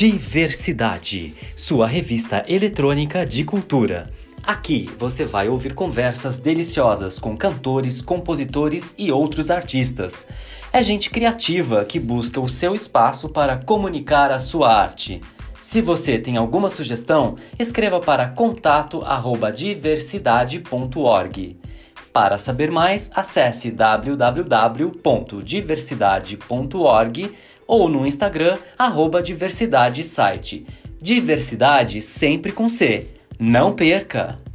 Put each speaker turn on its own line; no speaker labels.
Diversidade, sua revista eletrônica de cultura. Aqui você vai ouvir conversas deliciosas com cantores, compositores e outros artistas. É gente criativa que busca o seu espaço para comunicar a sua arte. Se você tem alguma sugestão, escreva para contato@diversidade.org. Para saber mais, acesse www.diversidade.org ou no Instagram, arroba Diversidade Site. Diversidade sempre com C. Não perca!